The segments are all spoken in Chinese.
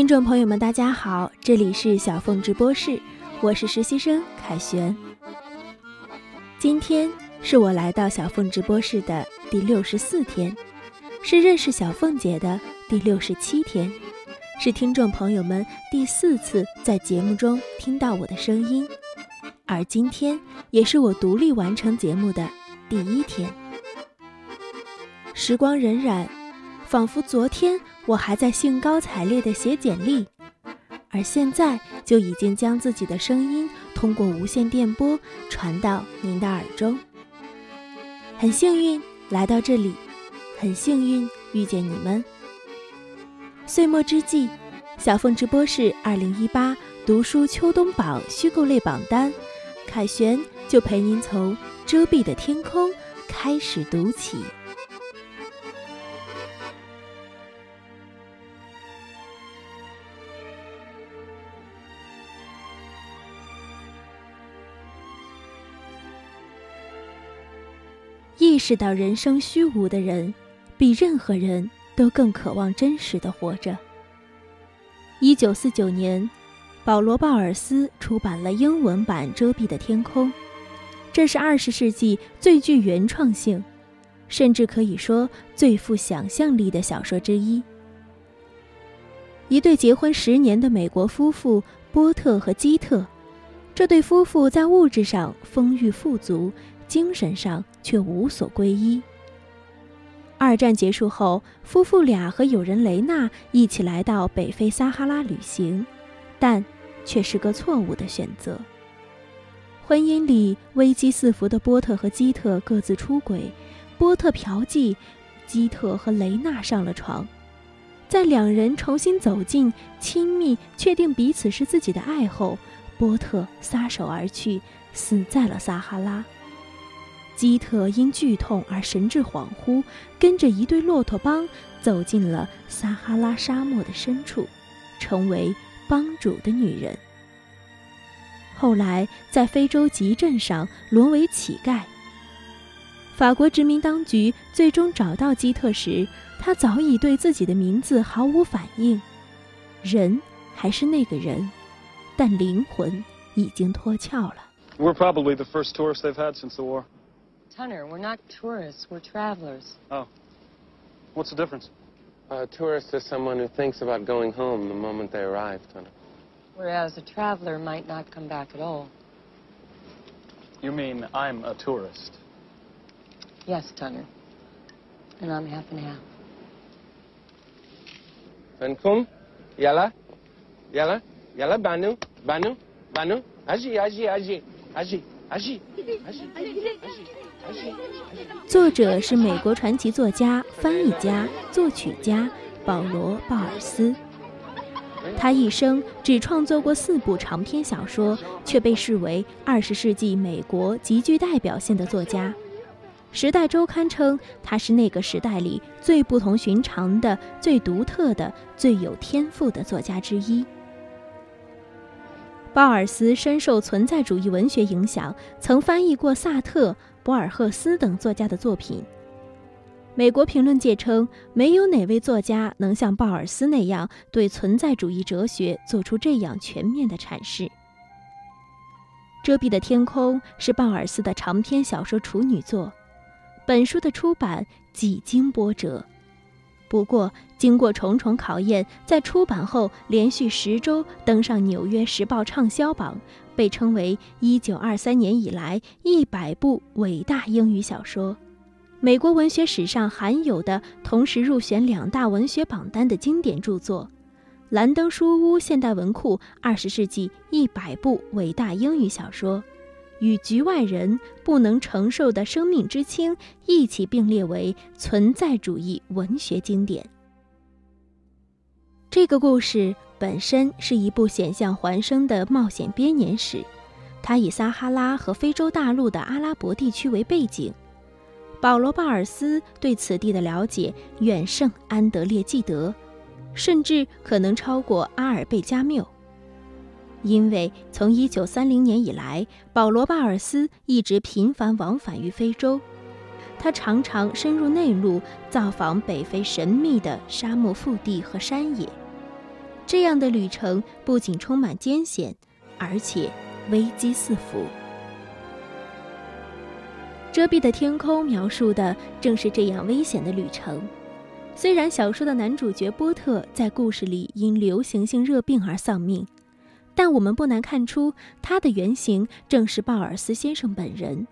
听众朋友们，大家好，这里是小凤直播室，我是实习生凯旋。今天是我来到小凤直播室的第六十四天，是认识小凤姐的第六十七天，是听众朋友们第四次在节目中听到我的声音，而今天也是我独立完成节目的第一天。时光荏苒，仿佛昨天我还在兴高采烈地写简历，而现在就已经将自己的声音通过无线电波传到您的耳中。很幸运来到这里，很幸运遇见你们。岁末之际，小凤直播室二零一八读书秋冬榜虚构类榜单，凯旋就陪您从遮蔽的天空开始读起。识到人生虚无的人，比任何人都更渴望真实的活着。一九四九年，保罗·鲍尔斯出版了英文版《遮蔽的天空》，这是二十世纪最具原创性，甚至可以说最富想象力的小说之一。一对结婚十年的美国夫妇波特和基特，这对夫妇在物质上丰裕富足。精神上却无所归依。二战结束后，夫妇俩和友人雷娜一起来到北非撒哈拉旅行，但却是个错误的选择。婚姻里危机四伏的波特和基特各自出轨，波特嫖妓，基特和雷娜上了床。在两人重新走进、亲密、确定彼此是自己的爱后，波特撒手而去，死在了撒哈拉。基特因剧痛而神志恍惚，跟着一对骆驼帮走进了撒哈拉沙漠的深处，成为帮主的女人。后来在非洲集镇上沦为乞丐。法国殖民当局最终找到基特时，他早已对自己的名字毫无反应，人还是那个人，但灵魂已经脱壳了。We're probably the first tourists they've had since the war. Hunter, we're not tourists, we're travelers. Oh. What's the difference? A tourist is someone who thinks about going home the moment they arrive, Hunter. Whereas a traveler might not come back at all. You mean I'm a tourist? Yes, Tunner. And I'm half and half. Benkum? Yalla? Yalla? Yalla, Banu? Banu? Banu? Aji, Aji, Aji. Aji, Aji. Aji. Aji. 作者是美国传奇作家、翻译家、作曲家保罗·鲍尔斯。他一生只创作过四部长篇小说，却被视为二十世纪美国极具代表性的作家。《时代周刊》称他是那个时代里最不同寻常的、最独特的、最有天赋的作家之一。鲍尔斯深受存在主义文学影响，曾翻译过萨特。博尔赫斯等作家的作品。美国评论界称，没有哪位作家能像鲍尔斯那样对存在主义哲学做出这样全面的阐释。《遮蔽的天空》是鲍尔斯的长篇小说处女作，本书的出版几经波折，不过经过重重考验，在出版后连续十周登上《纽约时报》畅销榜。被称为1923年以来一百部伟大英语小说，美国文学史上罕有的同时入选两大文学榜单的经典著作，《兰登书屋现代文库二十世纪一百部伟大英语小说》，与《局外人不能承受的生命之轻》一起并列为存在主义文学经典。这个故事。本身是一部险象环生的冒险编年史，它以撒哈拉和非洲大陆的阿拉伯地区为背景。保罗·鲍尔斯对此地的了解远胜安德烈·纪德，甚至可能超过阿尔贝·加缪。因为从1930年以来，保罗·鲍尔斯一直频繁往返于非洲，他常常深入内陆，造访北非神秘的沙漠腹地和山野。这样的旅程不仅充满艰险，而且危机四伏。遮蔽的天空描述的正是这样危险的旅程。虽然小说的男主角波特在故事里因流行性热病而丧命，但我们不难看出，他的原型正是鲍尔斯先生本人。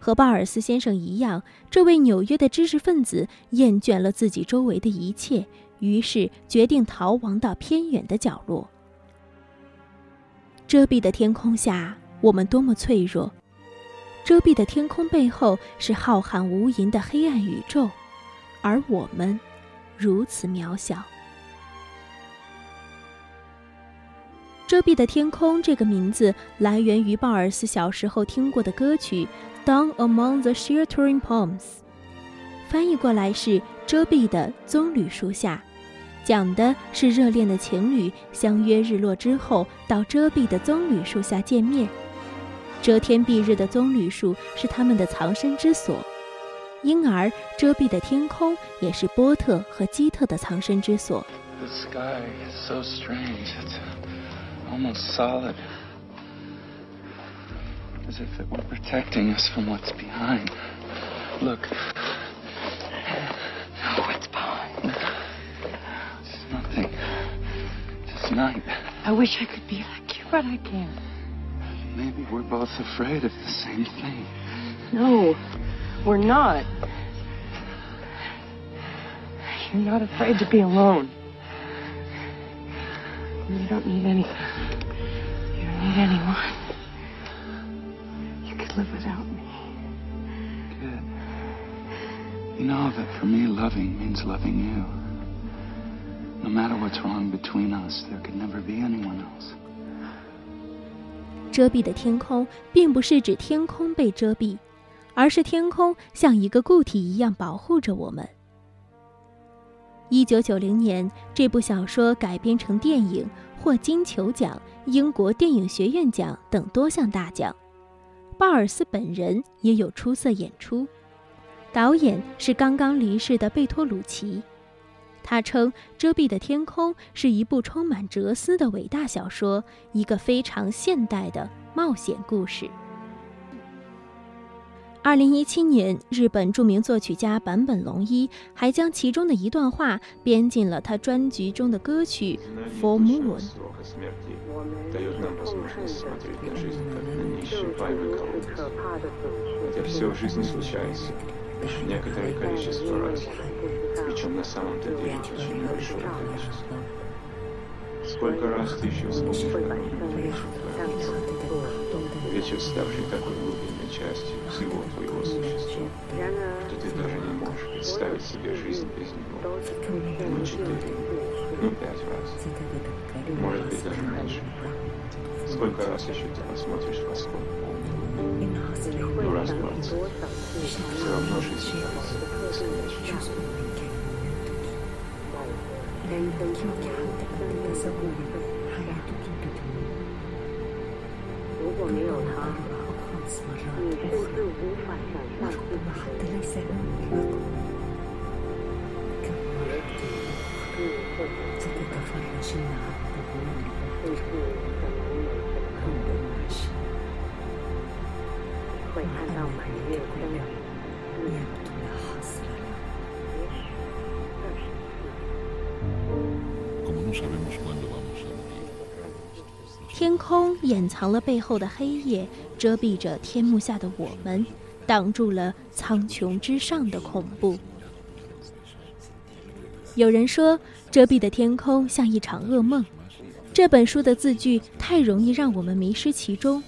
和鲍尔斯先生一样，这位纽约的知识分子厌倦了自己周围的一切，于是决定逃亡到偏远的角落。遮蔽的天空下，我们多么脆弱！遮蔽的天空背后是浩瀚无垠的黑暗宇宙，而我们如此渺小。遮蔽的天空这个名字来源于鲍尔斯小时候听过的歌曲《Down Among the Sheltering Palms》，翻译过来是“遮蔽的棕榈树下”，讲的是热恋的情侣相约日落之后到遮蔽的棕榈树下见面。遮天蔽日的棕榈树是他们的藏身之所，因而遮蔽的天空也是波特和基特的藏身之所。The sky is so strange. It's almost solid. As if it were protecting us from what's behind. Look. No, what's behind? Night. I wish I could be like you, but I can't. Maybe we're both afraid of the same thing. No, we're not. You're not afraid to be alone. You don't need anything. You don't need anyone. You could live without me. Kid. You know that for me, loving means loving you. No matter what's wrong between us, there could never be anyone else. 遮蔽的天空，并不是指天空被遮蔽，而是天空像一个固体一样保护着我们。一九九零年，这部小说改编成电影，获金球奖、英国电影学院奖等多项大奖。鲍尔斯本人也有出色演出，导演是刚刚离世的贝托鲁奇。他称《遮蔽的天空》是一部充满哲思的伟大小说，一个非常现代的冒险故事。二零一七年，日本著名作曲家坂本龙一还将其中的一段话编进了他专辑中的歌曲《For Moon》。Причем на самом-то деле очень небольшое количество. Сколько раз ты еще вспомнишь, как мы видели Вечер, ставший такой глубинной частью всего твоего существа, что ты даже не можешь представить себе жизнь без него. Ну, четыре, ну, пять раз. Может быть, даже меньше. Сколько раз еще ты посмотришь в восход полный? Ну, раз двадцать. Все равно жизнь кажется. 如果没有他，你甚至无法想象自己的生活。也许你会甚至可能有可能空掩藏了背后的黑夜，遮蔽着天幕下的我们，挡住了苍穹之上的恐怖。有人说，遮蔽的天空像一场噩梦。这本书的字句太容易让我们迷失其中，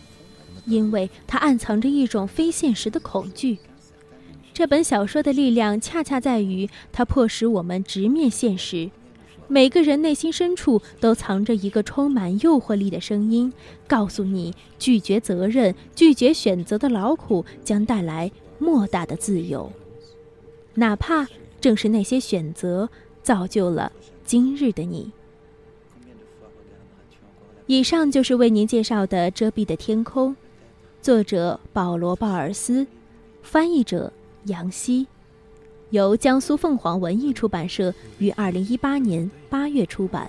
因为它暗藏着一种非现实的恐惧。这本小说的力量恰恰在于它迫使我们直面现实。每个人内心深处都藏着一个充满诱惑力的声音，告诉你拒绝责任、拒绝选择的劳苦将带来莫大的自由。哪怕正是那些选择，造就了今日的你。以上就是为您介绍的《遮蔽的天空》，作者保罗·鲍尔斯，翻译者杨希，由江苏凤凰文艺出版社于二零一八年八月出版。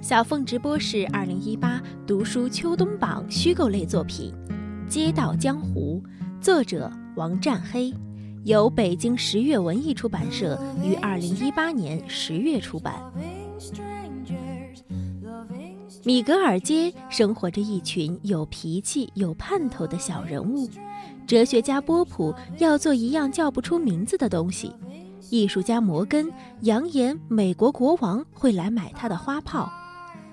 小凤直播室二零一八读书秋冬榜虚构类作品。街道江湖》，作者王占黑，由北京十月文艺出版社于二零一八年十月出版。米格尔街生活着一群有脾气、有盼头的小人物。哲学家波普要做一样叫不出名字的东西，艺术家摩根扬言美国国王会来买他的花炮。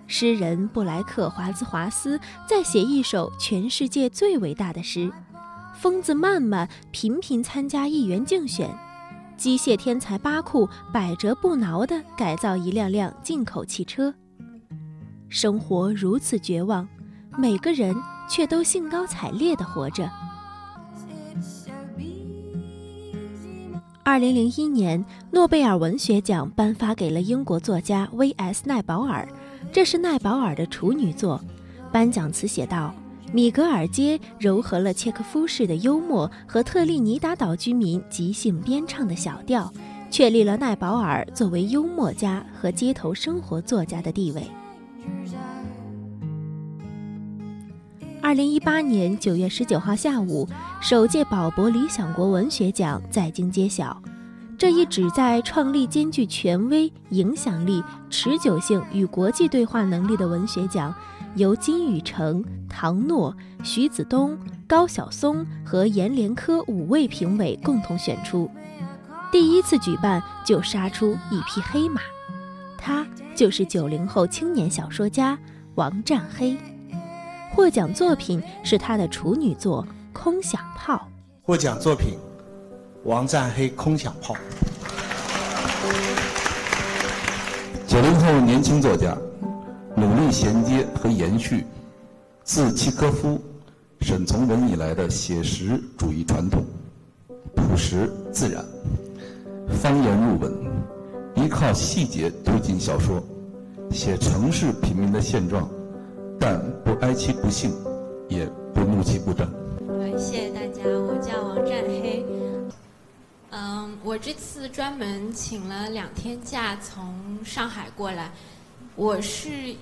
诗人布莱克华兹华斯在写一首全世界最伟大的诗，疯子曼曼频频参加议员竞选，机械天才巴库百折不挠地改造一辆辆进口汽车。生活如此绝望，每个人却都兴高采烈地活着。二零零一年，诺贝尔文学奖颁发给了英国作家 V.S. 奈保尔。这是奈保尔的处女作，颁奖词写道：“米格尔街糅合了契诃夫式的幽默和特立尼达岛居民即兴编唱的小调，确立了奈保尔作为幽默家和街头生活作家的地位。”二零一八年九月十九号下午，首届宝博理想国文学奖在京揭晓。这一旨在创立兼具权威、影响力、持久性与国际对话能力的文学奖，由金宇澄、唐诺、徐子东、高晓松和阎连科五位评委共同选出。第一次举办就杀出一匹黑马，他就是九零后青年小说家王占黑。获奖作品是他的处女作《空想炮》。获奖作品。王占黑空想炮。九零后年轻作家，努力衔接和延续自契诃夫、沈从文以来的写实主义传统，朴实自然，方言入文，依靠细节推进小说，写城市平民的现状，但不哀其不幸，也不怒其不争。谢谢大家，我叫王占黑。我这次专门请了两天假从上海过来。我是，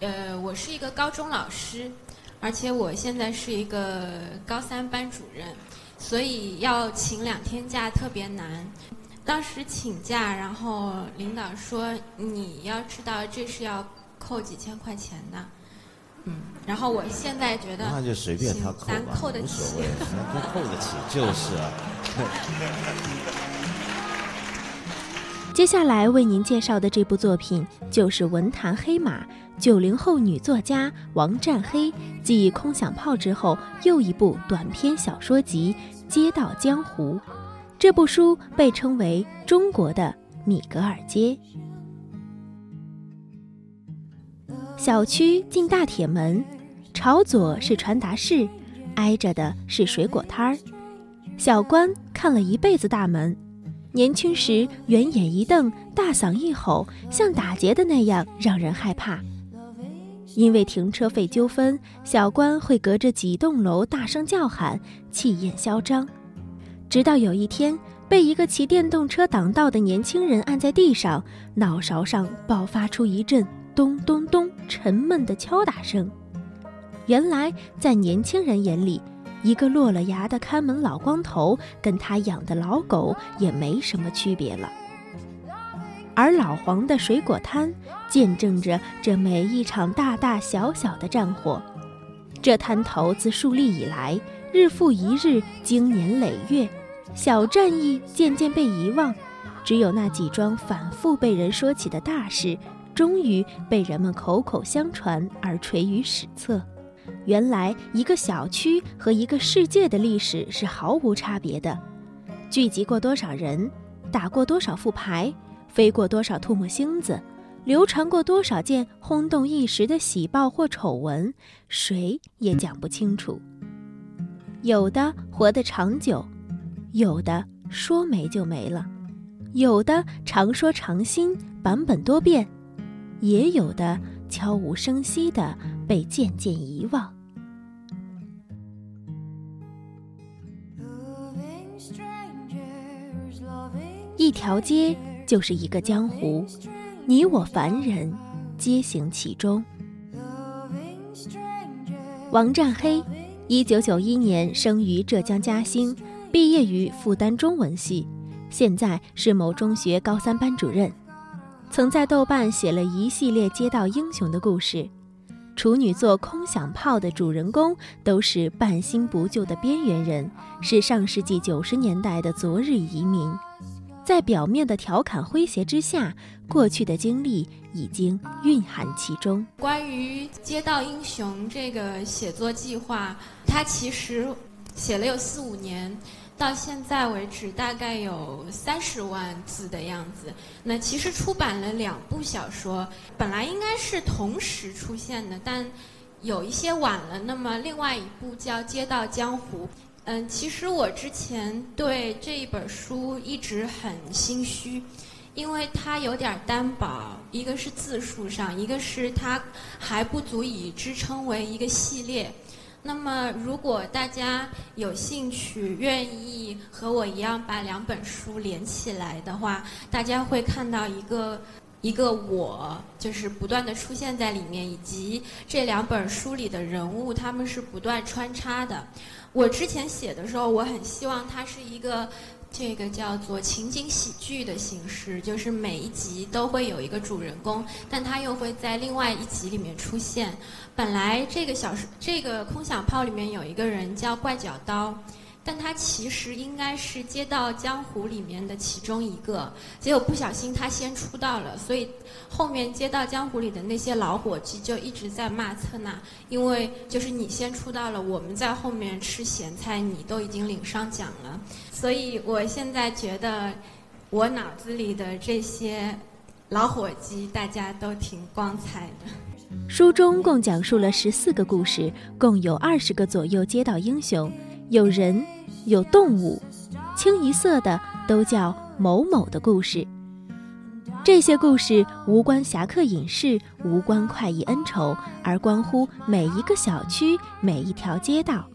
呃，我是一个高中老师，而且我现在是一个高三班主任，所以要请两天假特别难。当时请假，然后领导说：“你要知道这是要扣几千块钱的。”嗯，然后我现在觉得那就随便他扣吧，扣得无所谓，能扣得起就是啊。接下来为您介绍的这部作品，就是文坛黑马九零后女作家王占黑继《空想炮》之后又一部短篇小说集《街道江湖》。这部书被称为中国的米格尔街。小区进大铁门，朝左是传达室，挨着的是水果摊儿。小关看了一辈子大门，年轻时圆眼一瞪，大嗓一吼，像打劫的那样让人害怕。因为停车费纠纷，小关会隔着几栋楼大声叫喊，气焰嚣张。直到有一天，被一个骑电动车挡道的年轻人按在地上，脑勺上爆发出一阵。咚咚咚！沉闷的敲打声。原来，在年轻人眼里，一个落了牙的看门老光头，跟他养的老狗也没什么区别了。而老黄的水果摊，见证着这每一场大大小小的战火。这摊头自树立以来，日复一日，经年累月，小战役渐渐被遗忘，只有那几桩反复被人说起的大事。终于被人们口口相传而垂于史册。原来，一个小区和一个世界的历史是毫无差别的。聚集过多少人，打过多少副牌，飞过多少唾沫星子，流传过多少件轰动一时的喜报或丑闻，谁也讲不清楚。有的活得长久，有的说没就没了。有的常说常新，版本多变，也有的悄无声息的被渐渐遗忘。一条街就是一个江湖，你我凡人皆行其中。王占黑，一九九一年生于浙江嘉兴，毕业于复旦中文系，现在是某中学高三班主任。曾在豆瓣写了一系列街道英雄的故事，处女座空想炮的主人公都是半新不旧的边缘人，是上世纪九十年代的昨日移民。在表面的调侃诙谐之下，过去的经历已经蕴含其中。关于《街道英雄》这个写作计划，它其实写了有四五年，到现在为止大概有三十万字的样子。那其实出版了两部小说，本来应该是同时出现的，但有一些晚了。那么另外一部叫《街道江湖》。嗯，其实我之前对这一本书一直很心虚，因为它有点单薄，一个是字数上，一个是它还不足以支撑为一个系列。那么，如果大家有兴趣、愿意和我一样把两本书连起来的话，大家会看到一个一个我，就是不断的出现在里面，以及这两本书里的人物，他们是不断穿插的。我之前写的时候，我很希望它是一个这个叫做情景喜剧的形式，就是每一集都会有一个主人公，但他又会在另外一集里面出现。本来这个小说这个空想炮里面有一个人叫怪脚刀。但他其实应该是《街道江湖》里面的其中一个，结果不小心他先出道了，所以后面《街道江湖》里的那些老伙计就一直在骂策纳，因为就是你先出道了，我们在后面吃咸菜，你都已经领上奖了。所以我现在觉得，我脑子里的这些老伙计大家都挺光彩的。书中共讲述了十四个故事，共有二十个左右街道英雄。有人，有动物，清一色的都叫某某的故事。这些故事无关侠客隐士，无关快意恩仇，而关乎每一个小区、每一条街道。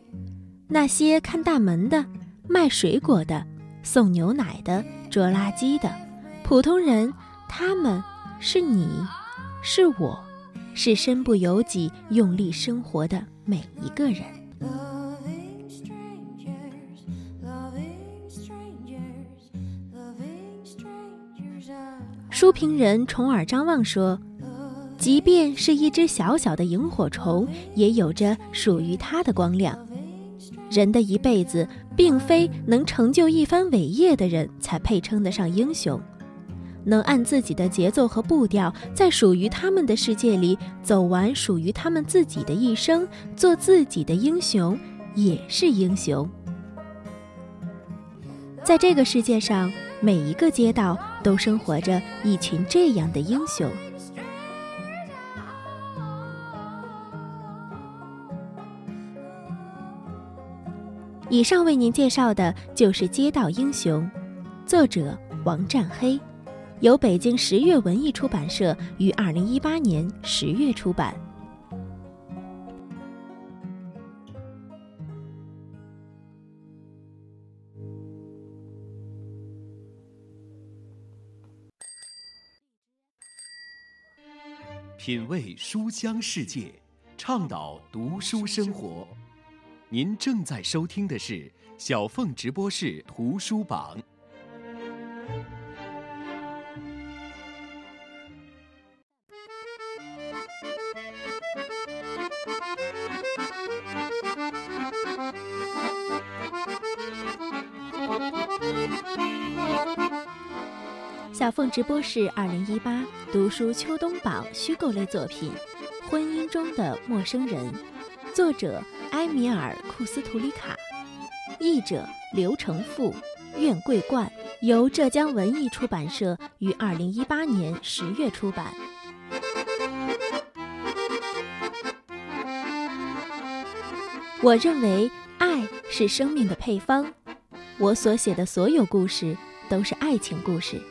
那些看大门的、卖水果的、送牛奶的、捉垃圾的普通人，他们是你，是我，是身不由己、用力生活的每一个人。书评人重耳张望说：“即便是一只小小的萤火虫，也有着属于它的光亮。人的一辈子，并非能成就一番伟业的人才配称得上英雄。能按自己的节奏和步调，在属于他们的世界里走完属于他们自己的一生，做自己的英雄，也是英雄。在这个世界上。”每一个街道都生活着一群这样的英雄。以上为您介绍的就是《街道英雄》，作者王占黑，由北京十月文艺出版社于二零一八年十月出版。品味书香世界，倡导读书生活。您正在收听的是小凤直播室图书榜。小凤直播室二零一八读书秋冬榜虚构类作品《婚姻中的陌生人》，作者埃米尔·库斯图里卡，译者刘成富、苑桂冠，由浙江文艺出版社于二零一八年十月出版。我认为爱是生命的配方，我所写的所有故事。都是爱情故事。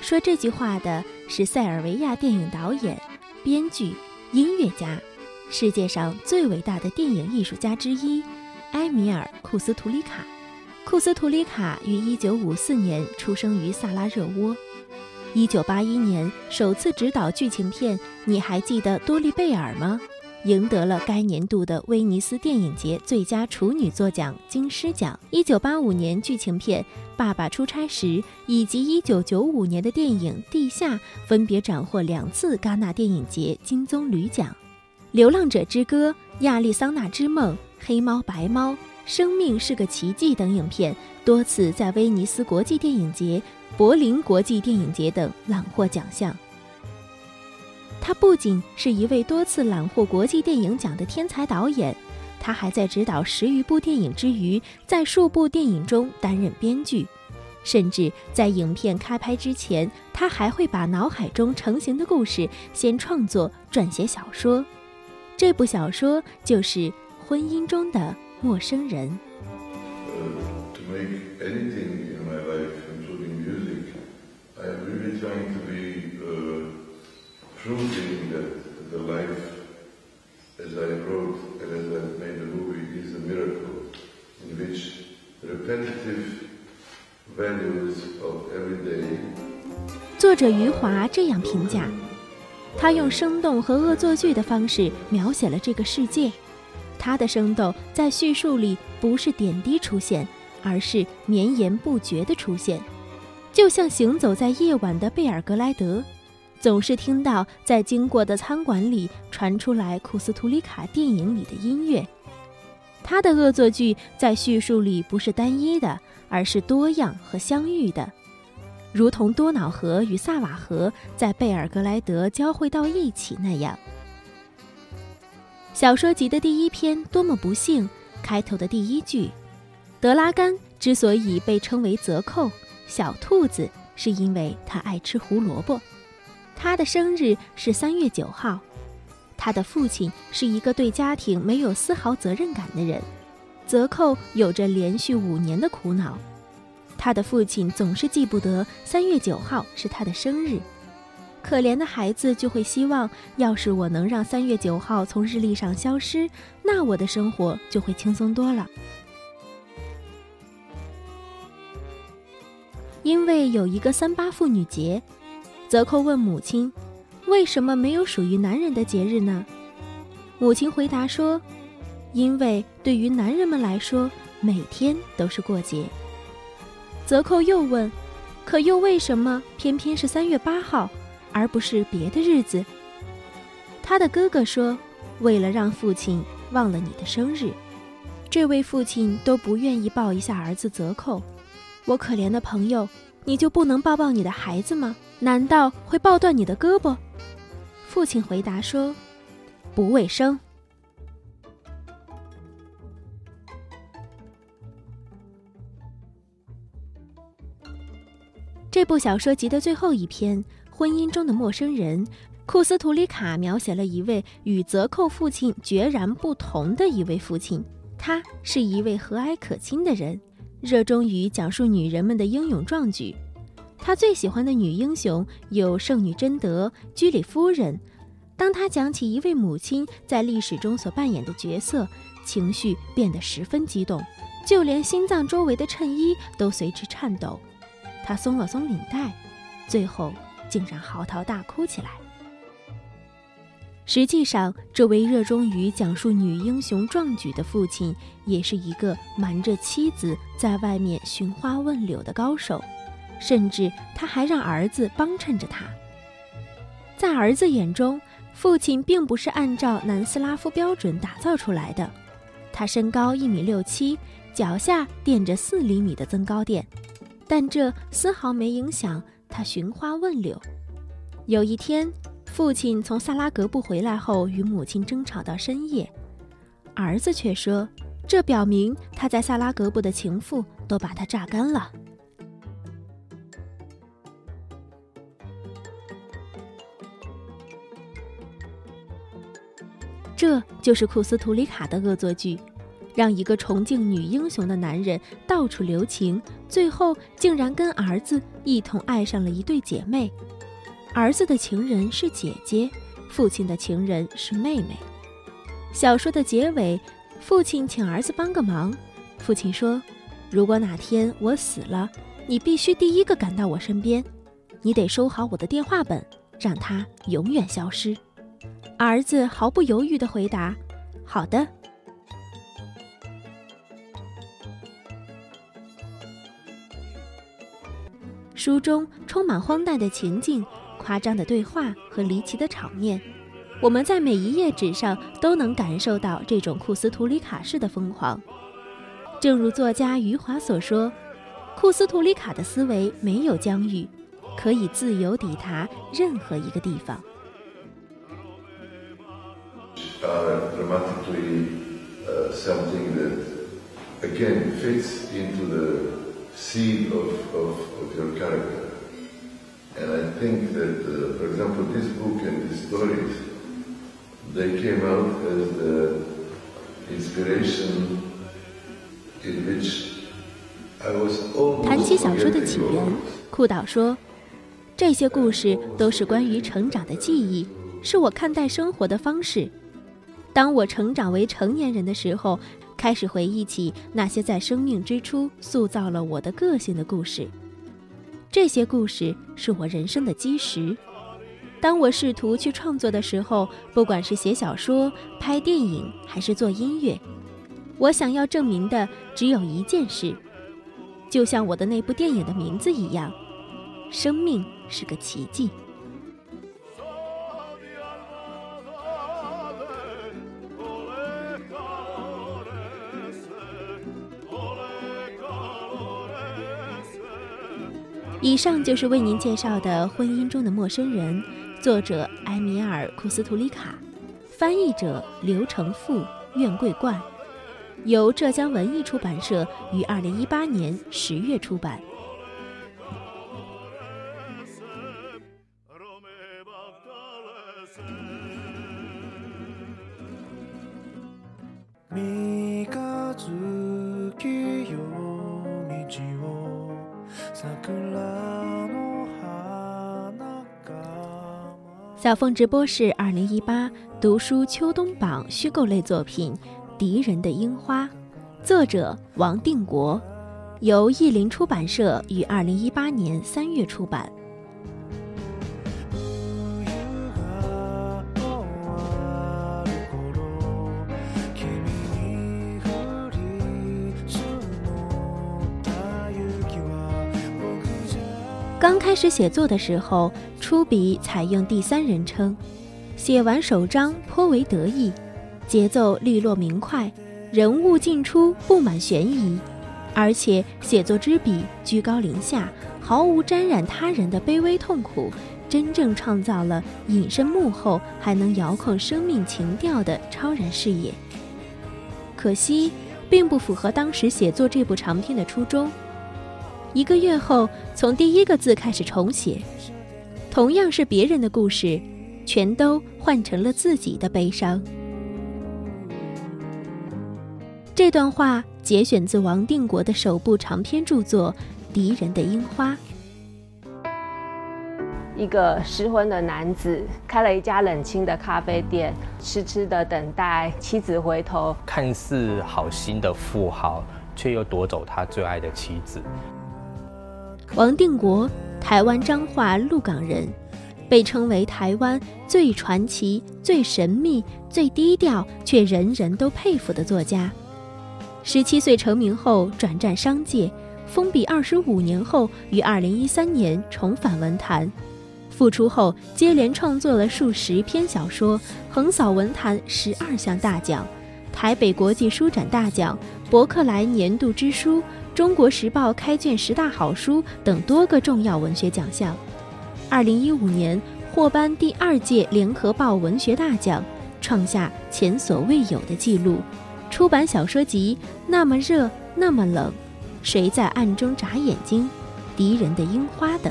说这句话的是塞尔维亚电影导演、编剧、音乐家，世界上最伟大的电影艺术家之一——埃米尔·库斯图里卡。库斯图里卡于1954年出生于萨拉热窝，1981年首次执导剧情片《你还记得多利贝尔吗》，赢得了该年度的威尼斯电影节最佳处女作奖金狮奖。1985年剧情片《爸爸出差时》以及1995年的电影《地下》分别斩获两次戛纳电影节金棕榈奖。《流浪者之歌》《亚利桑那之梦》《黑猫白猫》。生命是个奇迹等影片多次在威尼斯国际电影节、柏林国际电影节等揽获奖项。他不仅是一位多次揽获国际电影奖的天才导演，他还在执导十余部电影之余，在数部电影中担任编剧，甚至在影片开拍之前，他还会把脑海中成型的故事先创作撰写小说。这部小说就是《婚姻中的》。陌生人。Proving that the life as I wrote and as I made the movie is a miracle in which repetitive values of every day. 作者余华这样评价，他用生动和恶作剧的方式描写了这个世界。他的生动在叙述里不是点滴出现，而是绵延不绝的出现，就像行走在夜晚的贝尔格莱德，总是听到在经过的餐馆里传出来库斯图里卡电影里的音乐。他的恶作剧在叙述里不是单一的，而是多样和相遇的，如同多瑙河与萨瓦河在贝尔格莱德交汇到一起那样。小说集的第一篇多么不幸！开头的第一句，德拉甘之所以被称为泽寇小兔子，是因为他爱吃胡萝卜。他的生日是三月九号。他的父亲是一个对家庭没有丝毫责任感的人。泽寇有着连续五年的苦恼。他的父亲总是记不得三月九号是他的生日。可怜的孩子就会希望，要是我能让三月九号从日历上消失，那我的生活就会轻松多了。因为有一个三八妇女节，泽寇问母亲：“为什么没有属于男人的节日呢？”母亲回答说：“因为对于男人们来说，每天都是过节。”泽寇又问：“可又为什么偏偏是三月八号？”而不是别的日子。他的哥哥说：“为了让父亲忘了你的生日，这位父亲都不愿意抱一下儿子泽寇。我可怜的朋友，你就不能抱抱你的孩子吗？难道会抱断你的胳膊？”父亲回答说：“不卫生。”这部小说集的最后一篇。婚姻中的陌生人，库斯图里卡描写了一位与泽寇父亲决然不同的一位父亲。他是一位和蔼可亲的人，热衷于讲述女人们的英勇壮举。他最喜欢的女英雄有圣女贞德、居里夫人。当他讲起一位母亲在历史中所扮演的角色，情绪变得十分激动，就连心脏周围的衬衣都随之颤抖。他松了松领带，最后。竟然嚎啕大哭起来。实际上，这位热衷于讲述女英雄壮举的父亲，也是一个瞒着妻子在外面寻花问柳的高手，甚至他还让儿子帮衬着他。在儿子眼中，父亲并不是按照南斯拉夫标准打造出来的。他身高一米六七，脚下垫着四厘米的增高垫，但这丝毫没影响。他寻花问柳。有一天，父亲从萨拉格布回来后，与母亲争吵到深夜。儿子却说，这表明他在萨拉格布的情妇都把他榨干了。这就是库斯图里卡的恶作剧。让一个崇敬女英雄的男人到处留情，最后竟然跟儿子一同爱上了一对姐妹。儿子的情人是姐姐，父亲的情人是妹妹。小说的结尾，父亲请儿子帮个忙。父亲说：“如果哪天我死了，你必须第一个赶到我身边，你得收好我的电话本，让它永远消失。”儿子毫不犹豫地回答：“好的。”书中充满荒诞的情境、夸张的对话和离奇的场面，我们在每一页纸上都能感受到这种库斯图里卡式的疯狂。正如作家余华所说：“库斯图里卡的思维没有疆域，可以自由抵达任何一个地方。” are dramatically uh, they came out as the inspiration in which I was 谈 almost 起小说的起源 of it.，库岛说：“这些故事都是关于成长的记忆，是我看待生活的方式。当我成长为成年人的时候，开始回忆起那些在生命之初塑造了我的个性的故事。这些故事是我人生的基石。当我试图去创作的时候，不管是写小说、拍电影还是做音乐，我想要证明的只有一件事。”就像我的那部电影的名字一样，生命是个奇迹。以上就是为您介绍的《婚姻中的陌生人》，作者埃米尔·库斯图里卡，翻译者刘成富、苑桂冠。由浙江文艺出版社于二零一八年十月出版。桜小凤直播室二零一八读书秋冬榜虚构类作品《敌人的樱花》，作者王定国，由译林出版社于二零一八年三月出版。刚开始写作的时候，出笔采用第三人称，写完首章颇为得意，节奏利落明快，人物进出布满悬疑，而且写作之笔居高临下，毫无沾染他人的卑微痛苦，真正创造了隐身幕后还能遥控生命情调的超然视野。可惜，并不符合当时写作这部长篇的初衷。一个月后，从第一个字开始重写，同样是别人的故事，全都换成了自己的悲伤。这段话节选自王定国的首部长篇著作《敌人的樱花》。一个失婚的男子开了一家冷清的咖啡店，痴痴的等待妻子回头。看似好心的富豪，却又夺走他最爱的妻子。王定国，台湾彰化鹿港人，被称为台湾最传奇、最神秘、最低调，却人人都佩服的作家。十七岁成名后转战商界，封笔二十五年后，于二零一三年重返文坛。复出后，接连创作了数十篇小说，横扫文坛十二项大奖：台北国际书展大奖、博客来年度之书。中国时报开卷十大好书等多个重要文学奖项。二零一五年获颁第二届联合报文学大奖，创下前所未有的纪录。出版小说集《那么热那么冷》《谁在暗中眨眼睛》《敌人的樱花》等。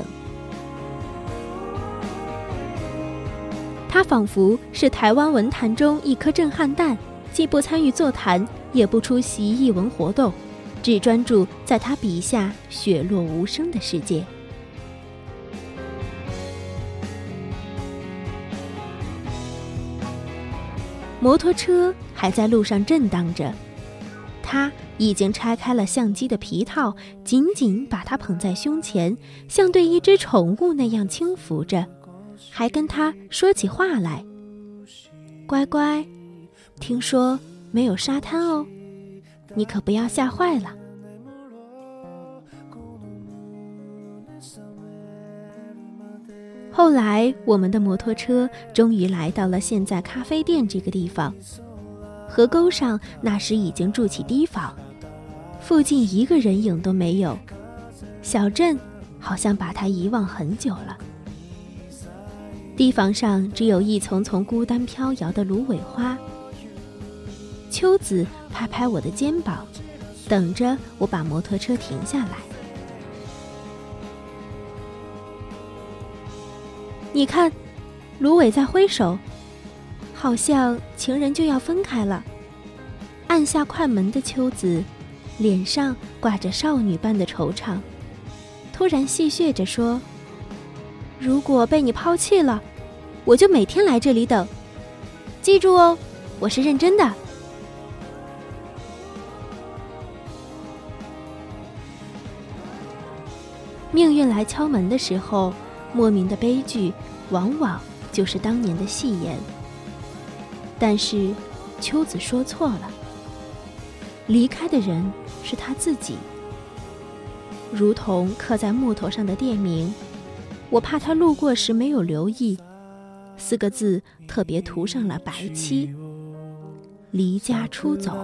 他仿佛是台湾文坛中一颗震撼弹，既不参与座谈。也不出席艺文活动，只专注在他笔下雪落无声的世界。摩托车还在路上震荡着，他已经拆开了相机的皮套，紧紧把它捧在胸前，像对一只宠物那样轻抚着，还跟他说起话来：“乖乖，听说没有沙滩哦，你可不要吓坏了。”后来，我们的摩托车终于来到了现在咖啡店这个地方。河沟上那时已经筑起堤防，附近一个人影都没有。小镇好像把它遗忘很久了。堤防上只有一丛丛孤单飘摇的芦苇花。秋子拍拍我的肩膀，等着我把摩托车停下来。你看，芦苇在挥手，好像情人就要分开了。按下快门的秋子，脸上挂着少女般的惆怅，突然戏谑着说：“如果被你抛弃了，我就每天来这里等。记住哦，我是认真的。”命运来敲门的时候。莫名的悲剧，往往就是当年的戏言。但是，秋子说错了。离开的人是他自己，如同刻在木头上的店名。我怕他路过时没有留意，四个字特别涂上了白漆：离家出走。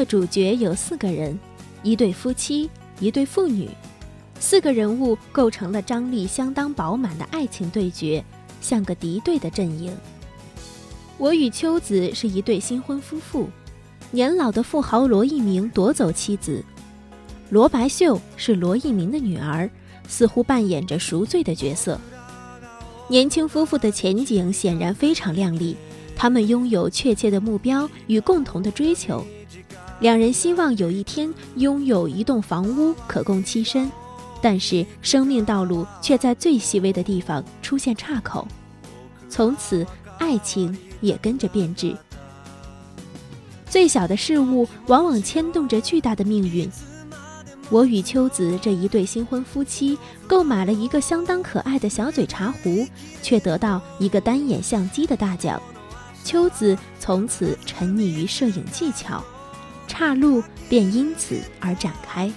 的主角有四个人，一对夫妻，一对父女，四个人物构成了张力相当饱满的爱情对决，像个敌对的阵营。我与秋子是一对新婚夫妇，年老的富豪罗一鸣夺走妻子，罗白秀是罗一鸣的女儿，似乎扮演着赎罪的角色。年轻夫妇的前景显然非常亮丽，他们拥有确切的目标与共同的追求。两人希望有一天拥有一栋房屋可供栖身，但是生命道路却在最细微的地方出现岔口，从此爱情也跟着变质。最小的事物往往牵动着巨大的命运。我与秋子这一对新婚夫妻购买了一个相当可爱的小嘴茶壶，却得到一个单眼相机的大奖。秋子从此沉溺于摄影技巧。岔路便因此而展开。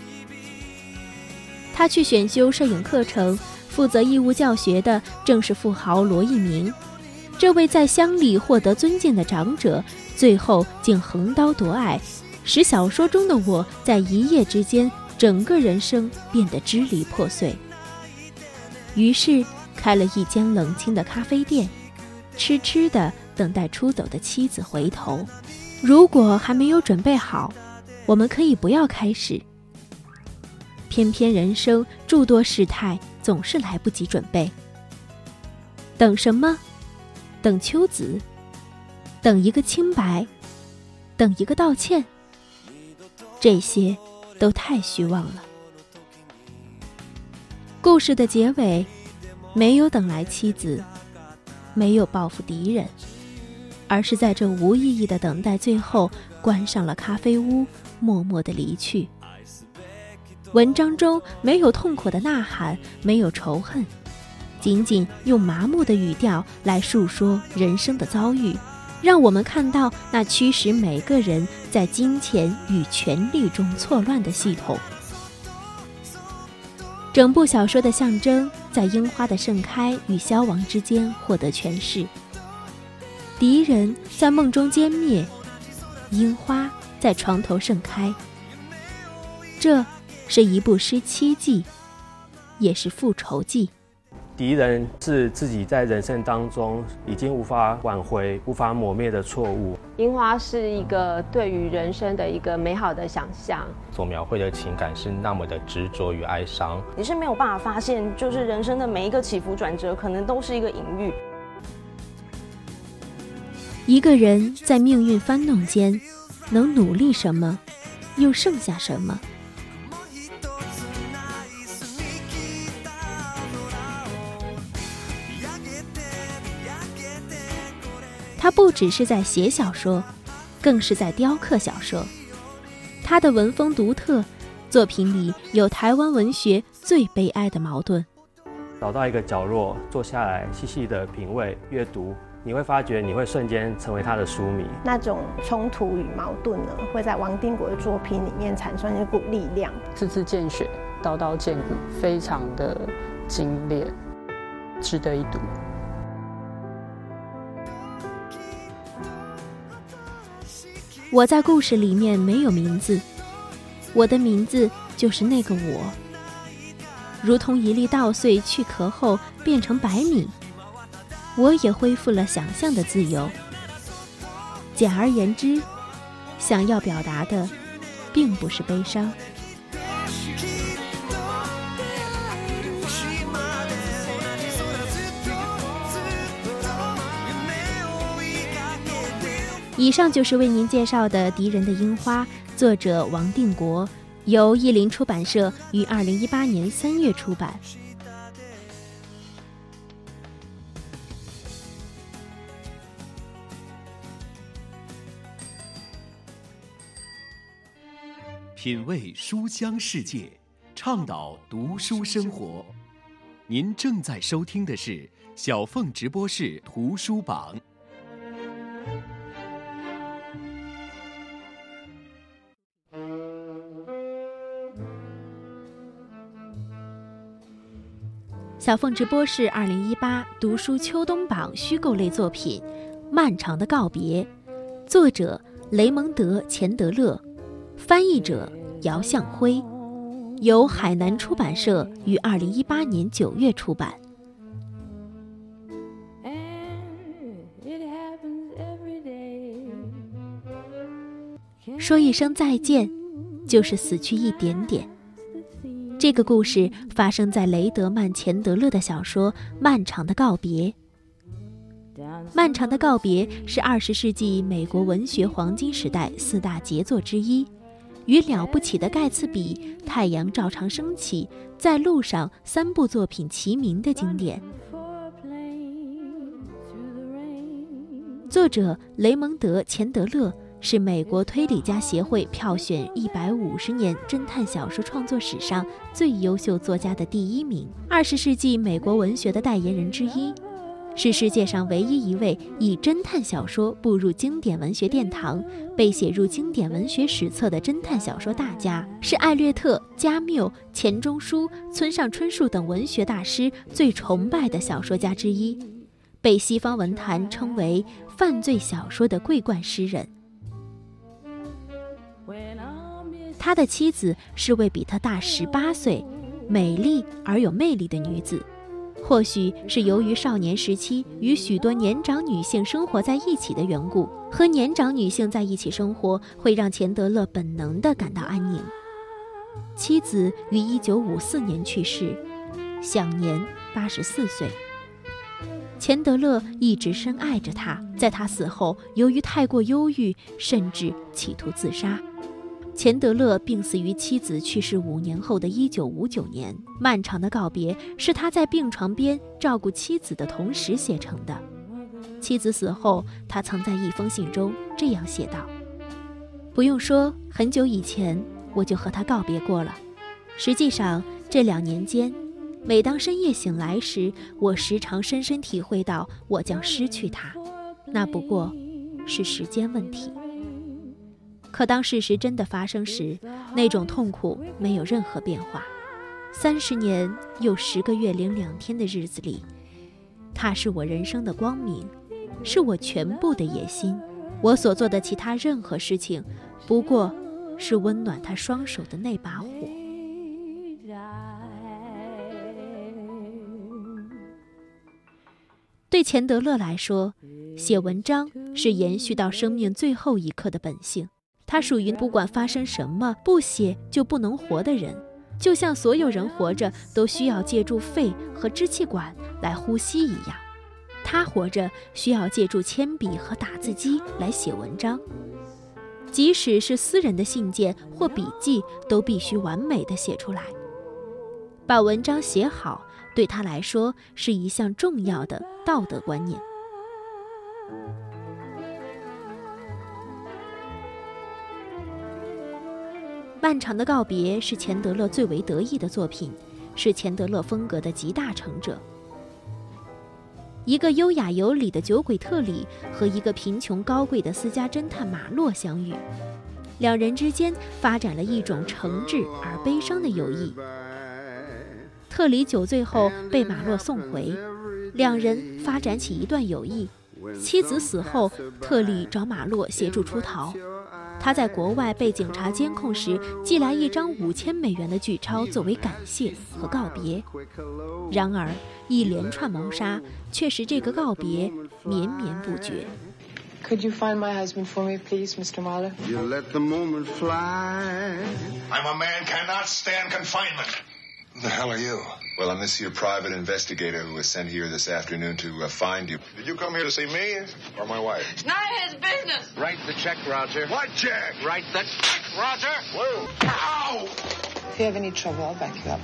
他去选修摄影课程，负责义务教学的正是富豪罗一鸣。这位在乡里获得尊敬的长者，最后竟横刀夺爱，使小说中的我在一夜之间整个人生变得支离破碎。于是开了一间冷清的咖啡店，痴痴的等待出走的妻子回头。如果还没有准备好，我们可以不要开始。偏偏人生诸多事态，总是来不及准备。等什么？等秋子？等一个清白？等一个道歉？这些都太虚妄了。故事的结尾，没有等来妻子，没有报复敌人。而是在这无意义的等待最后，关上了咖啡屋，默默的离去。文章中没有痛苦的呐喊，没有仇恨，仅仅用麻木的语调来述说人生的遭遇，让我们看到那驱使每个人在金钱与权力中错乱的系统。整部小说的象征，在樱花的盛开与消亡之间获得诠释。敌人在梦中歼灭，樱花在床头盛开。这是一部失妻记，也是复仇记。敌人是自己在人生当中已经无法挽回、无法抹灭的错误。樱花是一个对于人生的一个美好的想象，所描绘的情感是那么的执着与哀伤。你是没有办法发现，就是人生的每一个起伏转折，可能都是一个隐喻。一个人在命运翻弄间，能努力什么，又剩下什么？他不只是在写小说，更是在雕刻小说。他的文风独特，作品里有台湾文学最悲哀的矛盾。找到一个角落，坐下来细细的品味阅读，你会发觉你会瞬间成为他的书迷。那种冲突与矛盾呢，会在王定国的作品里面产生一股力量。字字见血，刀刀见骨，非常的精炼，值得一读。我在故事里面没有名字，我的名字就是那个我，如同一粒稻穗去壳后变成白米，我也恢复了想象的自由。简而言之，想要表达的，并不是悲伤。以上就是为您介绍的《敌人的樱花》，作者王定国，由译林出版社于二零一八年三月出版。品味书香世界，倡导读书生活。您正在收听的是小凤直播室图书榜。小凤直播室二零一八读书秋冬榜虚构类作品《漫长的告别》，作者雷蒙德·钱德勒，翻译者姚向辉，由海南出版社于二零一八年九月出版。说一声再见，就是死去一点点。这个故事发生在雷德曼·钱德勒的小说《漫长的告别》。《漫长的告别》是二十世纪美国文学黄金时代四大杰作之一，与《了不起的盖茨比》《太阳照常升起》《在路上》三部作品齐名的经典。作者雷蒙德·钱德勒。是美国推理家协会票选一百五十年侦探小说创作史上最优秀作家的第一名，二十世纪美国文学的代言人之一，是世界上唯一一位以侦探小说步入经典文学殿堂、被写入经典文学史册的侦探小说大家，是艾略特、加缪、钱钟书、村上春树等文学大师最崇拜的小说家之一，被西方文坛称为犯罪小说的桂冠诗人。他的妻子是位比他大十八岁、美丽而有魅力的女子。或许是由于少年时期与许多年长女性生活在一起的缘故，和年长女性在一起生活会让钱德勒本能地感到安宁。妻子于一九五四年去世，享年八十四岁。钱德勒一直深爱着她，在她死后，由于太过忧郁，甚至企图自杀。钱德勒病死于妻子去世五年后的一九五九年。漫长的告别是他在病床边照顾妻子的同时写成的。妻子死后，他曾在一封信中这样写道：“不用说，很久以前我就和他告别过了。实际上，这两年间，每当深夜醒来时，我时常深深体会到我将失去他，那不过是时间问题。”可当事实真的发生时，那种痛苦没有任何变化。三十年又十个月零两天的日子里，他是我人生的光明，是我全部的野心。我所做的其他任何事情，不过是温暖他双手的那把火。对钱德勒来说，写文章是延续到生命最后一刻的本性。他属于不管发生什么，不写就不能活的人，就像所有人活着都需要借助肺和支气管来呼吸一样。他活着需要借助铅笔和打字机来写文章，即使是私人的信件或笔记，都必须完美的写出来。把文章写好，对他来说是一项重要的道德观念。漫长的告别是钱德勒最为得意的作品，是钱德勒风格的集大成者。一个优雅有礼的酒鬼特里和一个贫穷高贵的私家侦探马洛相遇，两人之间发展了一种诚挚而悲伤的友谊。特里酒醉后被马洛送回，两人发展起一段友谊。妻子死后，特里找马洛协助出逃。他在国外被警察监控时，寄来一张五千美元的巨钞作为感谢和告别。然而，一连串谋杀却使这个告别绵绵不绝。Could you find my husband for me, please, Mr. Marlowe? You let the moment fly. I'm a man cannot stand confinement. Who the hell are you? Well, I'm this here private investigator who was sent here this afternoon to uh, find you. Did you come here to see me or my wife? It's none of his business. Write the check, Roger. What check? Write the check, Roger. Whoa. Ow! If you have any trouble, I'll back you up.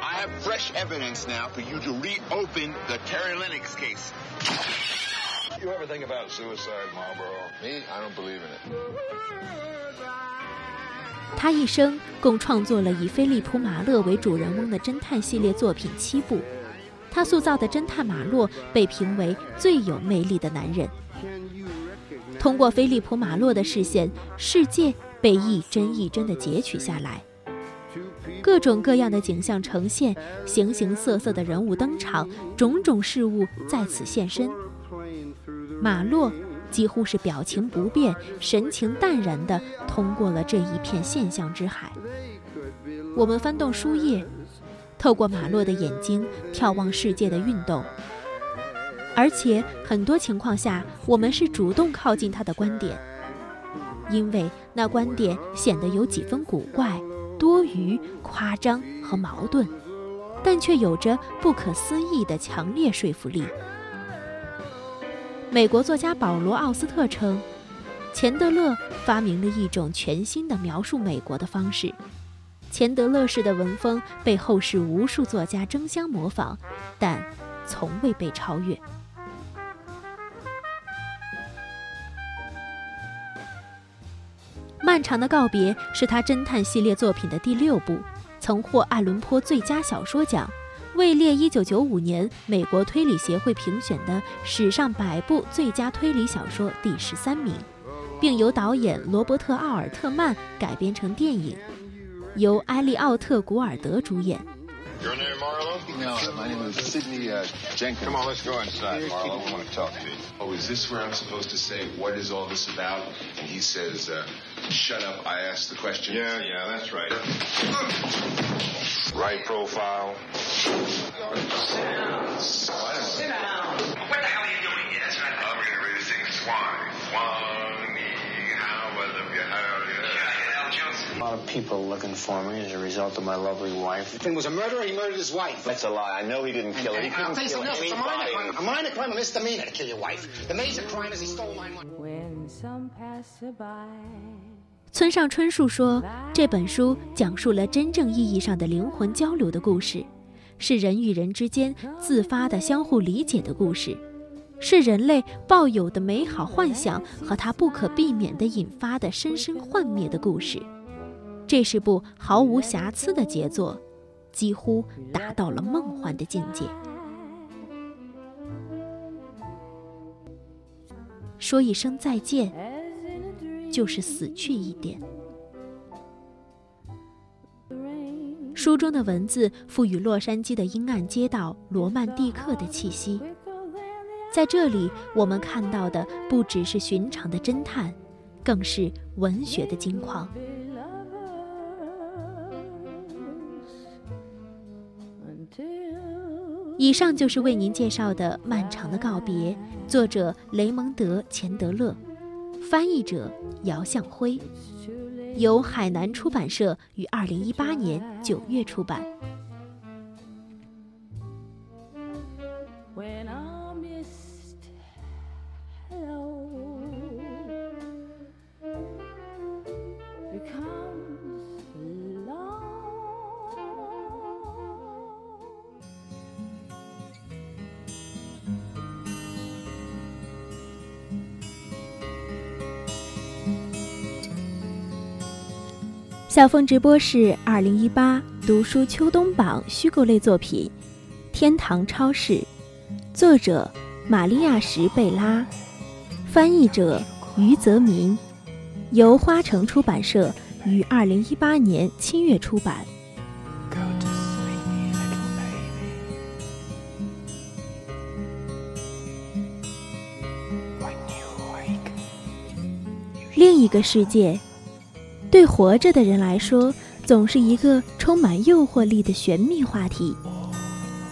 I have fresh evidence now for you to reopen the Terry Lennox case. You ever think about suicide, Marlboro? Me? I don't believe in it. 他一生共创作了以菲利普·马勒为主人翁的侦探系列作品七部。他塑造的侦探马洛被评为最有魅力的男人。通过菲利普·马洛的视线，世界被一帧一帧地截取下来，各种各样的景象呈现，形形色色的人物登场，种种事物在此现身。马洛。几乎是表情不变、神情淡然地通过了这一片现象之海。我们翻动书页，透过马洛的眼睛眺望世界的运动，而且很多情况下，我们是主动靠近他的观点，因为那观点显得有几分古怪、多余、夸张和矛盾，但却有着不可思议的强烈说服力。美国作家保罗·奥斯特称，钱德勒发明了一种全新的描述美国的方式。钱德勒式的文风被后世无数作家争相模仿，但从未被超越。漫长的告别是他侦探系列作品的第六部，曾获爱伦坡最佳小说奖。位列1995年美国推理协会评选的史上百部最佳推理小说第十三名，并由导演罗伯特·奥尔特曼改编成电影，由埃利奥特·古尔德主演。Your name, Marlowe? No, my name is Sidney uh, Jenkins. Come on, let's go inside, Marlowe. We want to talk to you. Oh, is this where I'm supposed to say, what is all this about? And he says, uh, shut up, I asked the question. Yeah, yeah, that's right. Right profile. Sit down. Sit down. What the hell are you doing here? That's right. I'm going to read this thing swine. Swine, how I love you, how A lot of people looking for me as a result of my lovely wife. If it was a murderer, he murdered his wife. That's a lie. I know he didn't kill her. He I'll couldn't tell you kill something else. It's a minor anybody. Crime. A minor crime, a misdemeanor to kill your wife. The major crime is he stole my money. When some passerby 村上春树说，这本书讲述了真正意义上的灵魂交流的故事，是人与人之间自发的相互理解的故事，是人类抱有的美好幻想和它不可避免的引发的深深幻灭的故事。这是部毫无瑕疵的杰作，几乎达到了梦幻的境界。说一声再见，就是死去一点。书中的文字赋予洛杉矶的阴暗街道罗曼蒂克的气息。在这里，我们看到的不只是寻常的侦探，更是文学的金矿。以上就是为您介绍的《漫长的告别》，作者雷蒙德·钱德勒，翻译者姚向辉，由海南出版社于二零一八年九月出版。小凤直播室二零一八读书秋冬榜虚构类作品《天堂超市》，作者玛利亚·什贝拉，翻译者于泽民，由花城出版社于二零一八年七月出版。另一个世界。对活着的人来说，总是一个充满诱惑力的玄秘话题。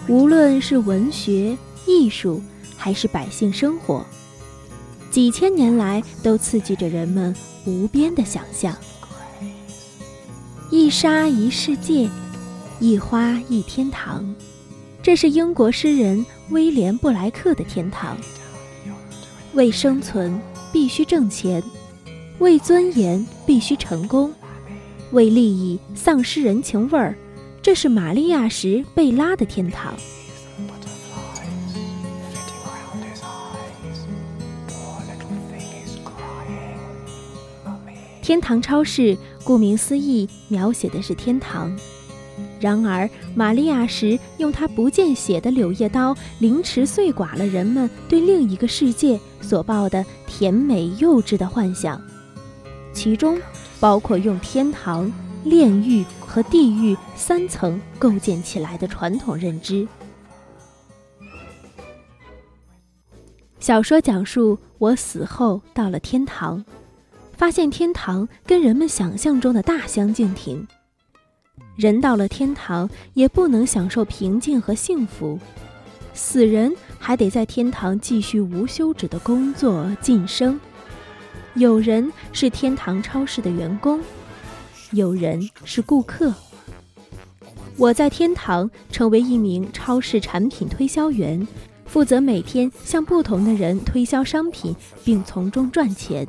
无论是文学、艺术，还是百姓生活，几千年来都刺激着人们无边的想象。一沙一世界，一花一天堂，这是英国诗人威廉布莱克的天堂。为生存，必须挣钱。为尊严必须成功，为利益丧失人情味儿，这是玛利亚·什贝拉的天堂。天堂超市，顾名思义，描写的是天堂。然而，玛利亚·什用她不见血的柳叶刀，凌迟碎剐了人们对另一个世界所抱的甜美幼稚的幻想。其中包括用天堂、炼狱和地狱三层构建起来的传统认知。小说讲述我死后到了天堂，发现天堂跟人们想象中的大相径庭。人到了天堂也不能享受平静和幸福，死人还得在天堂继续无休止的工作晋升。有人是天堂超市的员工，有人是顾客。我在天堂成为一名超市产品推销员，负责每天向不同的人推销商品，并从中赚钱。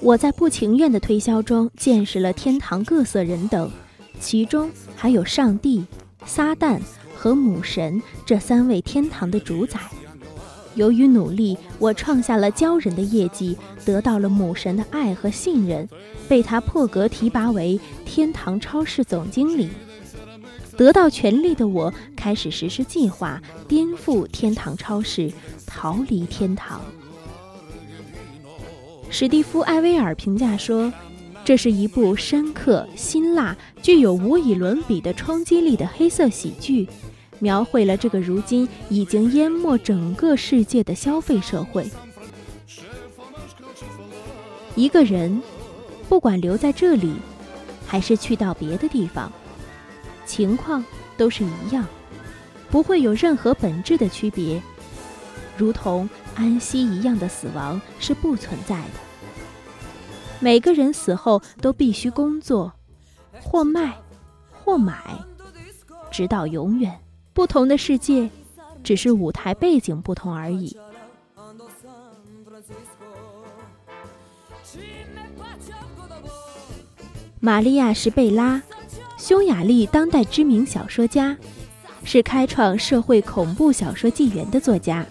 我在不情愿的推销中见识了天堂各色人等，其中还有上帝、撒旦和母神这三位天堂的主宰。由于努力，我创下了骄人的业绩，得到了母神的爱和信任，被他破格提拔为天堂超市总经理。得到权力的我，开始实施计划，颠覆天堂超市，逃离天堂。史蒂夫·艾薇尔评价说：“这是一部深刻、辛辣、具有无以伦比的冲击力的黑色喜剧。”描绘了这个如今已经淹没整个世界的消费社会。一个人，不管留在这里，还是去到别的地方，情况都是一样，不会有任何本质的区别，如同安息一样的死亡是不存在的。每个人死后都必须工作，或卖，或买，直到永远。不同的世界，只是舞台背景不同而已。玛利亚·什贝拉，匈牙利当代知名小说家，是开创社会恐怖小说纪元的作家。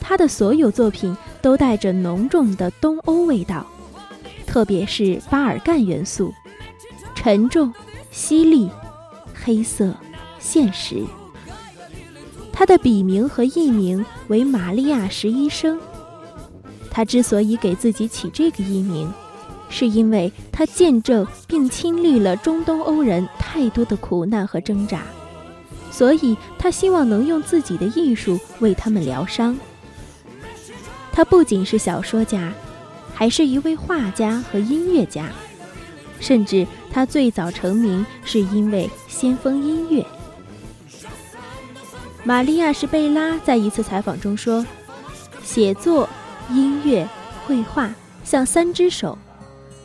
他的所有作品都带着浓重的东欧味道，特别是巴尔干元素，沉重、犀利、黑色。现实。他的笔名和艺名为玛利亚·什医生。他之所以给自己起这个艺名，是因为他见证并亲历了中东欧人太多的苦难和挣扎，所以他希望能用自己的艺术为他们疗伤。他不仅是小说家，还是一位画家和音乐家，甚至他最早成名是因为先锋音乐。玛利亚·什贝拉在一次采访中说：“写作、音乐、绘画像三只手，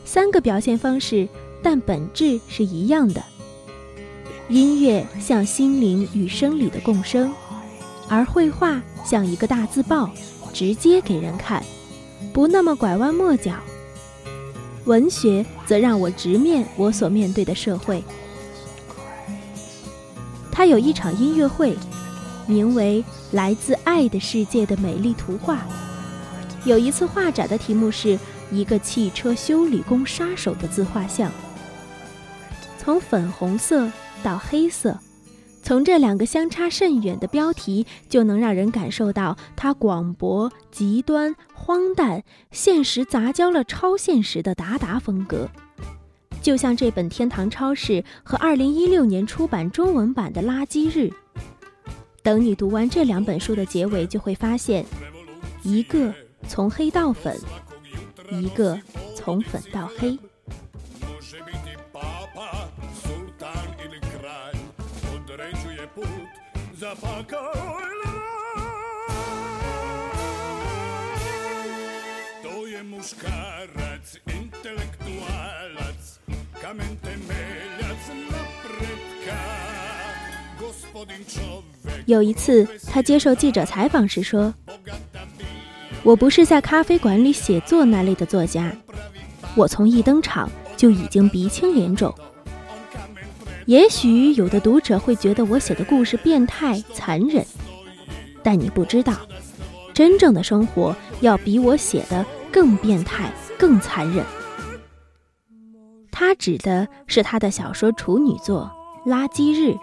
三个表现方式，但本质是一样的。音乐像心灵与生理的共生，而绘画像一个大字报，直接给人看，不那么拐弯抹角。文学则让我直面我所面对的社会。”他有一场音乐会。名为《来自爱的世界的美丽图画》。有一次画展的题目是一个汽车修理工杀手的自画像。从粉红色到黑色，从这两个相差甚远的标题，就能让人感受到它广博、极端、荒诞、现实杂交了超现实的达达风格。就像这本《天堂超市》和2016年出版中文版的《垃圾日》。等你读完这两本书的结尾，就会发现，一个从黑到粉，一个从粉到黑。有一次，他接受记者采访时说：“我不是在咖啡馆里写作那类的作家，我从一登场就已经鼻青脸肿。也许有的读者会觉得我写的故事变态残忍，但你不知道，真正的生活要比我写的更变态、更残忍。”他指的是他的小说处女作《垃圾日》。《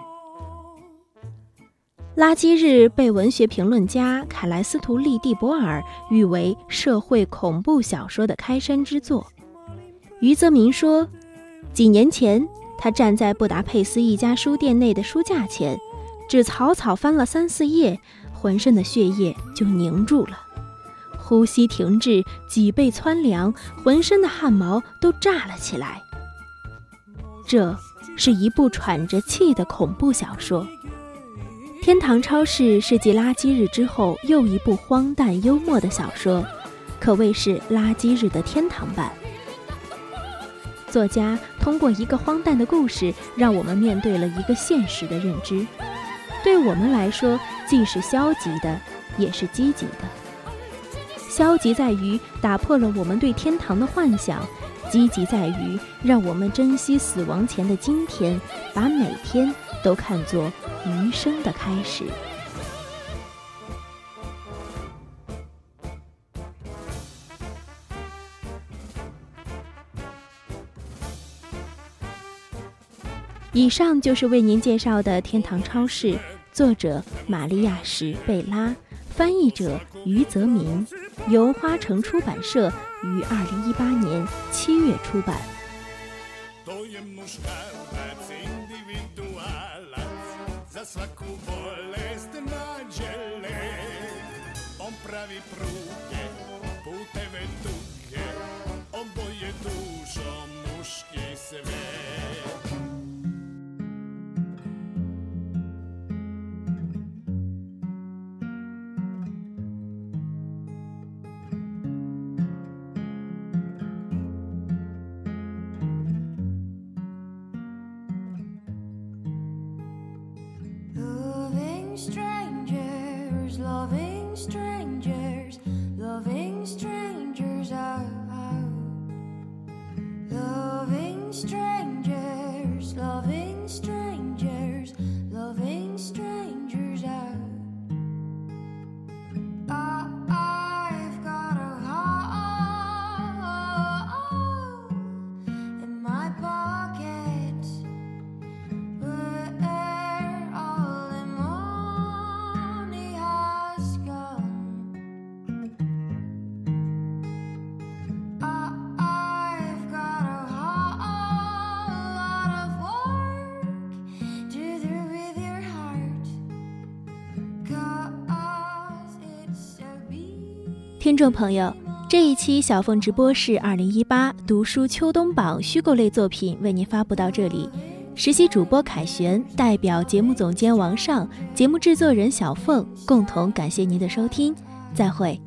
垃圾日》被文学评论家凯莱斯图利蒂博尔誉为社会恐怖小说的开山之作。余则明说，几年前他站在布达佩斯一家书店内的书架前，只草草翻了三四页，浑身的血液就凝住了，呼吸停滞，脊背窜凉，浑身的汗毛都炸了起来。这是一部喘着气的恐怖小说。《天堂超市》是继《垃圾日》之后又一部荒诞幽默的小说，可谓是《垃圾日》的天堂版。作家通过一个荒诞的故事，让我们面对了一个现实的认知。对我们来说，既是消极的，也是积极的。消极在于打破了我们对天堂的幻想，积极在于让我们珍惜死亡前的今天，把每天都看作。余生的开始。以上就是为您介绍的《天堂超市》，作者玛利亚·什贝拉，翻译者余泽明，由花城出版社于二零一八年七月出版。Za svaku bolest nađele On pravi pruge, puteve tuge On boje dušom muški svet strangers, loving strangers out. Loving strangers, loving strangers, loving strangers out. Ah, 听众朋友，这一期小凤直播室二零一八读书秋冬榜虚构类作品为您发布到这里。实习主播凯旋代表节目总监王尚、节目制作人小凤共同感谢您的收听，再会。